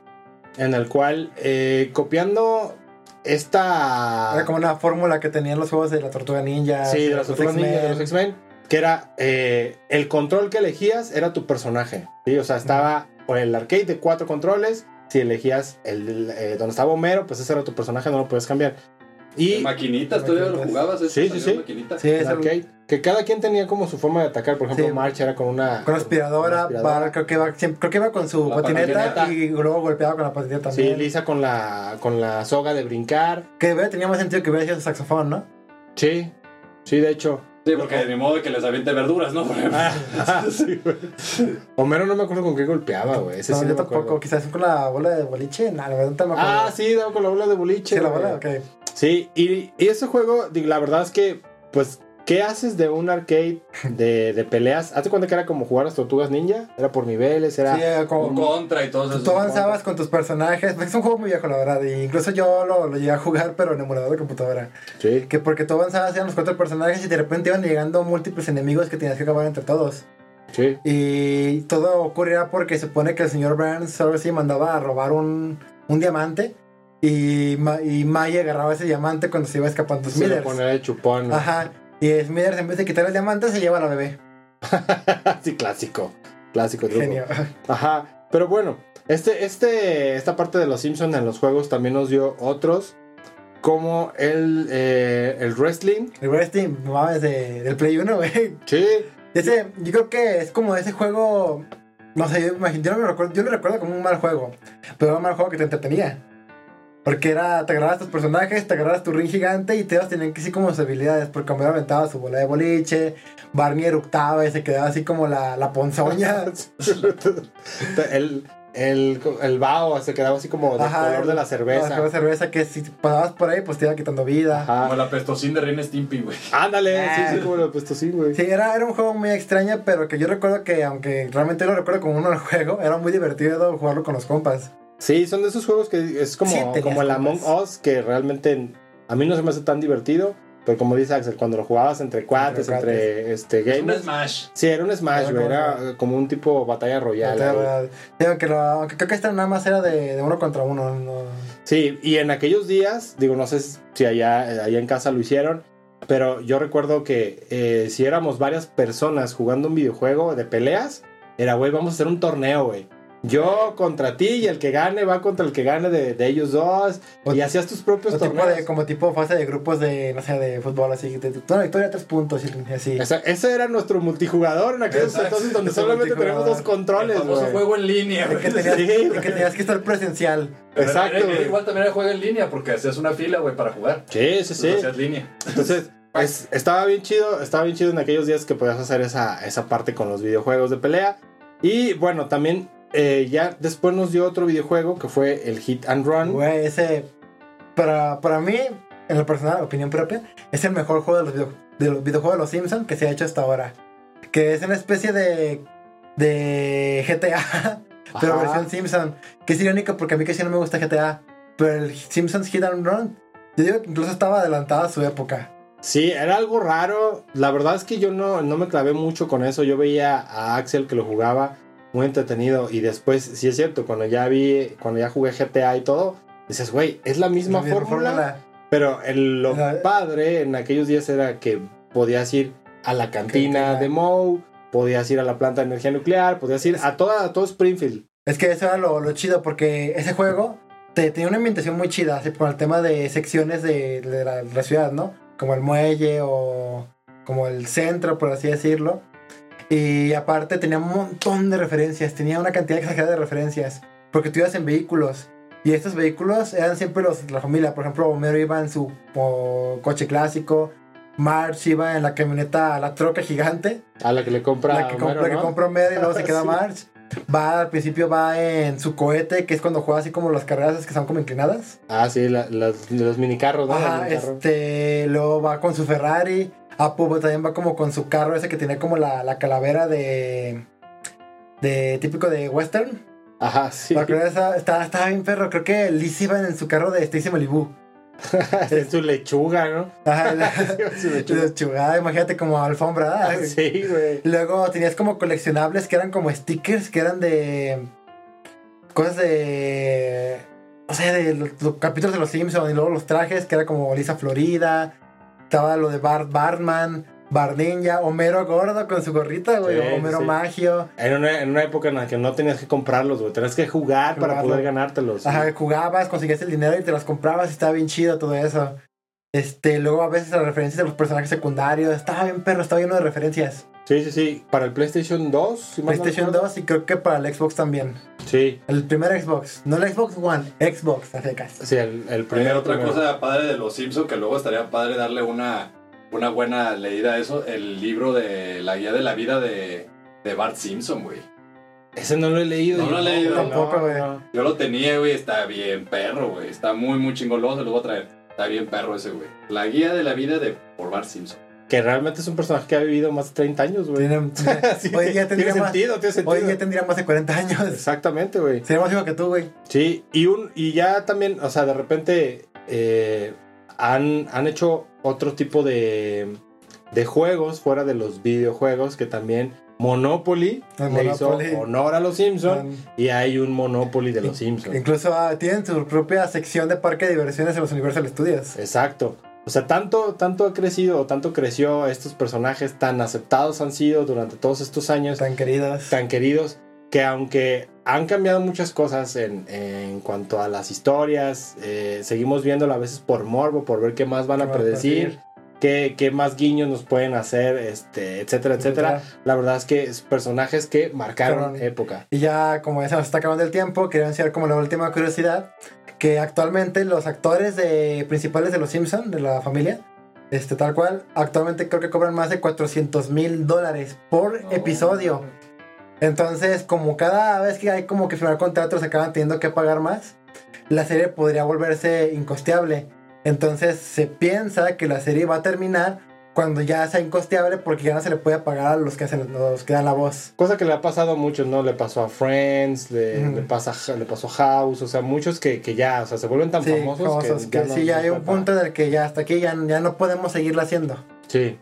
En el cual, eh, copiando esta. Era como una fórmula que tenían los juegos de la Tortuga Ninja. Sí, de ninja, de los X-Men. Que era eh, el control que elegías era tu personaje. ¿sí? O sea, estaba por el arcade de cuatro controles. Si elegías el, eh, donde estaba Homero, pues ese era tu personaje, no lo puedes cambiar. Y Maquinitas, todavía lo jugabas. ese Sí, sí, sí. maquinitas. Sí, es arcade. Que cada quien tenía como su forma de atacar. Por ejemplo, Sí. March era con una. Con aspiradora, una Bar creo que, iba, siempre- creo que iba con su La patineta, patineta. y luego golpeaba con la patineta Sí, también. Lisa con la, con la soga de brincar. Que tenía más sentido que hubiera sido su saxofón, ¿no? Sí, sí, de hecho. Sí, porque ni modo de que les aviente verduras, ¿no? Por ejemplo. Ah, sí, güey. Homero no me acuerdo con qué golpeaba, güey. Ese no, sí yo no tampoco, quizás con la bola de boliche, no, la verdad no me acuerdo. Ah, sí, daba con la bola de boliche. Sí, la bola, ok. Sí, y, y ese juego, digo, la verdad es que, pues, ¿qué haces de un arcade de, de peleas? Hazte cuenta que era como jugar a las tortugas ninja. Era por niveles, era. Sí, era como, Con contra y todo eso. tú avanzabas con tus personajes, es un juego muy viejo, la verdad, y incluso yo lo, lo llegué a jugar, pero en emulador de computadora. Sí. Que porque tú avanzabas eran los cuatro personajes y de repente iban llegando múltiples enemigos que tenías que acabar entre todos. Sí. Y todo ocurría porque se supone que el señor Burns algo así mandaba a robar un, un diamante y, Ma- y Maya agarraba ese diamante cuando se iba escapando Se Smithers. ponía de chupón. Ajá. Y Smithers en vez de quitar el diamante se lleva a la bebé. sí, clásico. Clásico truco. Genio. Ajá. Pero bueno, este, este, esta parte de los Simpsons en los juegos también nos dio otros. Como el, eh, el wrestling. El wrestling, no mames, de, del Play 1, güey. Sí. Ese, yo creo que es como ese juego. No sé, yo, imagino, yo, no lo recuerdo, yo lo recuerdo como un mal juego. Pero era un mal juego que te entretenía. Porque era, te agarrabas tus personajes, te agarrabas tu ring gigante y todos tenían que sí como sus habilidades. Porque Homero aventaba su bola de boliche, Barney eructaba y se quedaba así como la, la ponzoña. el, el, el vaho se quedaba así como del Ajá, color de la La cerveza. cerveza que si pasabas por ahí, pues te iba quitando vida. Como Ajá. la pestocín de Reina Stimpy, güey. Ándale, sí, sí, Ah. como puesto sí, güey. Sí, era, era un juego muy extraño, pero que yo recuerdo que, aunque realmente lo recuerdo como uno del juego, era muy divertido jugarlo con los compas. Sí, son de esos juegos que es como, Sí, como el Among. Us, que realmente a mí no se me hace tan divertido. Pero como dice Axel, cuando lo jugabas entre cuates, cuates. entre, este, Es un gamers. Smash. Sí, era un Smash, Era como- Era como un tipo batalla royal. La ahí. verdad. Sí, aunque, lo- creo que esta nada más era de, de uno contra uno. no- Sí, y en aquellos días, digo, no sé si allá, allá en casa lo hicieron, pero yo recuerdo que eh, si éramos varias personas jugando un videojuego de peleas, era, güey, vamos a hacer un torneo, güey. Yo contra ti y el que gane va contra el que gane de, de ellos dos. O- y hacías tus propios tipo torneos. de, como tipo fase de grupos de, no sé, de fútbol, así. De, de, una victoria, tres puntos y así. Esa- ese era nuestro multijugador en aquellos Exacto. entonces donde solamente tenemos dos controles, güey. juego en línea, güey. que, tenías, Sí, de güey. que tenías que estar presencial. Pero Exacto, era- era güey. igual también era juego en línea porque hacías una fila, güey, para jugar. Sí, sí, sí. Entonces hacías línea. Entonces, Es- estaba bien chido, estaba bien chido en aquellos días que podías hacer esa, esa parte con los videojuegos de pelea. Y bueno, también eh, ya después nos dio otro videojuego que fue el Hit and Run. Güey, ese. Para, para mí, en lo personal, opinión propia, es el mejor juego de los, video- de los videojuegos de los Simpsons que se ha hecho hasta ahora. Que es una especie de. de GTA, pero Ajá. versión Simpson. Que es irónico porque a mí casi no me gusta GTA. Pero el Simpsons Hit and Run, yo digo que incluso estaba adelantado a su época. Sí, era algo raro. La verdad es que yo no, no me clavé mucho con eso. Yo veía a Axel que lo jugaba muy entretenido. Y después, sí es cierto, cuando ya vi, cuando ya jugué GTA y todo, dices, güey, es la misma La misma fórmula. Pero el- lo La- padre en aquellos días era que podías ir a la cantina Cantina. de Moe, podías ir a la planta de energía nuclear, podías ir a toda a todo Springfield. Es que eso era lo, lo chido, porque ese juego te, tenía una ambientación muy chida, así por el tema de secciones de, de la, la ciudad, ¿no? Como el muelle o como el centro, por así decirlo. Y aparte tenía un montón de referencias, tenía una cantidad exagerada de referencias, porque tú ibas en vehículos. Y estos vehículos eran siempre los la familia. Por ejemplo, Homero iba en su coche clásico, Marge iba en la camioneta, la troca gigante. A la que le compra La que, Homero, compra, que ¿no? compra Homero y luego se queda Sí. Marge. Va al principio va en su cohete, que es cuando juega así como las carreras que son como inclinadas. Ah, sí, la- las- los minicarros, ¿no? Ajá, este, luego va con su Ferrari. Apu también va como con su carro ese que tiene como la, la calavera de de típico de western. Ajá, sí. Esa- estaba, estaba bien perro. Creo que Liz iba en su carro de Stacy Malibu. es su lechuga, ¿no? Ajá, la, Su lechuga. la chugada, imagínate como alfombra. ¿verdad? Sí, güey. Luego tenías como coleccionables que eran como stickers, que eran de cosas de... O sea, de los, los capítulos de los Simpsons y luego los trajes, que era como Lisa Florida. Estaba lo de Bart Bartman, Bart Ninja, Homero Gordo con su gorrita, güey, Sí, Homero sí. Magio. En una, en una época en la que no tenías que comprarlos, güey. Tenías que jugar para poder ganártelos. Ajá, jugabas, conseguías el dinero y te las comprabas y estaba bien chido todo eso. Este, luego a veces las referencias de los personajes secundarios, estaba bien perro, estaba lleno de referencias. Sí, sí, sí. Para el PlayStation 2. si no PlayStation recuerdo. 2 y creo que para el Xbox también. Sí, El primer Xbox, no el Xbox One, Xbox, a secas. sí, el, el Hay primero. otra primero. cosa padre de los Simpsons que luego estaría padre darle una, una buena leída a eso. El libro de la guía de la vida de, de Bart Simpson, güey. Ese no lo he leído. No yo, lo he leído. güey, Tampoco, güey. Yo lo tenía, güey. Está bien perro, güey. Está muy, muy chingón. Luego se lo voy a traer. Está bien perro ese, güey. La guía de la vida de por Bart Simpson. Que realmente es un personaje que ha vivido más de 30 años, güey. Tiene- Sí, hoy tiene tendría más, sentido, tiene sentido. hoy día tendría más de 40 años. Exactamente, güey. Sería más hijo que tú, güey. Sí, y, un, y ya también, o sea, de repente eh, han, han hecho otro tipo de, de juegos fuera de los videojuegos que también Monopoly El le Monopoly. hizo honor a los Simpsons Um, y hay un Monopoly de los Simpsons. Incluso ah, tienen su propia sección de parque de diversiones en los Universal Studios. Exacto. O sea, tanto, tanto ha crecido, o tanto creció estos personajes, tan aceptados han sido durante todos estos años, Tan queridos. tan queridos, que aunque han cambiado muchas cosas en, en cuanto a las historias, eh, seguimos viéndolo a veces por morbo, por ver qué más van a predecir, qué, qué más guiños nos pueden hacer, este, etcétera, etcétera. La verdad es que es personajes que marcaron época. Y ya, como ya se nos está acabando el tiempo, quería anunciar como la última curiosidad que actualmente los actores de, principales de los Simpsons, de la familia, este, tal cual, actualmente creo que cobran más de 400 mil dólares por episodio. Entonces, como cada vez que hay como que firmar contratos acaban teniendo que pagar más, la serie podría volverse incosteable. Entonces se piensa que la serie va a terminar cuando ya sea incosteable porque ya no se le puede pagar a los que hacen los que dan la voz. Cosa que le ha pasado a muchos, ¿no? Le pasó a Friends, le, pasa, le pasó a House, o sea, muchos que, que ya, o sea, se vuelven tan Sí, famosos, famosos, que, no- sí, ya no hay un punto en el que ya hasta aquí ya, ya no podemos seguirla haciendo. Sí.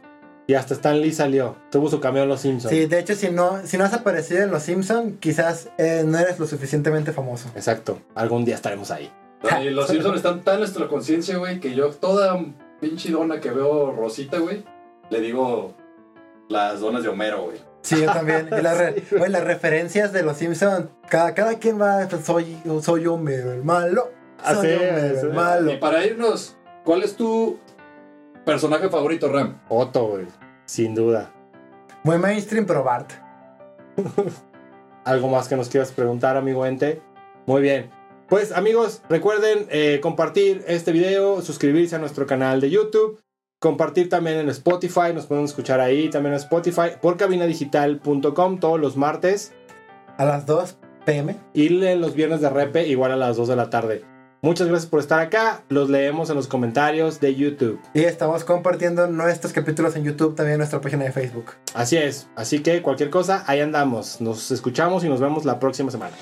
Y hasta Stan Lee salió, tuvo su cameo en Los Simpsons. Sí, de hecho, si no, si no has aparecido en Los Simpsons, quizás eh, no eres lo suficientemente famoso. Exacto, algún día estaremos ahí. Y los Simpsons están tan en nuestra conciencia, güey, que yo toda pinche dona que veo rosita, güey, le digo las donas de Homero, güey. Sí, yo también. Y las, re- güey, las referencias de Los Simpsons, cada, cada quien va, soy, soy Homero el malo. Ah, Soy sí, Homero el malo. Y para irnos, ¿cuál es tu personaje favorito, Ram? Otto, güey, sin duda. Muy mainstream, pero Bart. ¿Algo más que nos quieras preguntar, amigo Ente? Muy bien. Pues amigos, recuerden eh, compartir este video, suscribirse a nuestro canal de YouTube compartir también en Spotify, nos pueden escuchar ahí también en Spotify, por cabinadigital.com todos los martes A las 2 pm. y en los viernes de repe igual a las 2 de la tarde. Muchas gracias por estar acá, los leemos en los comentarios de YouTube. Y estamos compartiendo nuestros capítulos en YouTube, también en nuestra página de Facebook. Así es, así que cualquier cosa, ahí andamos. Nos escuchamos y nos vemos la próxima semana.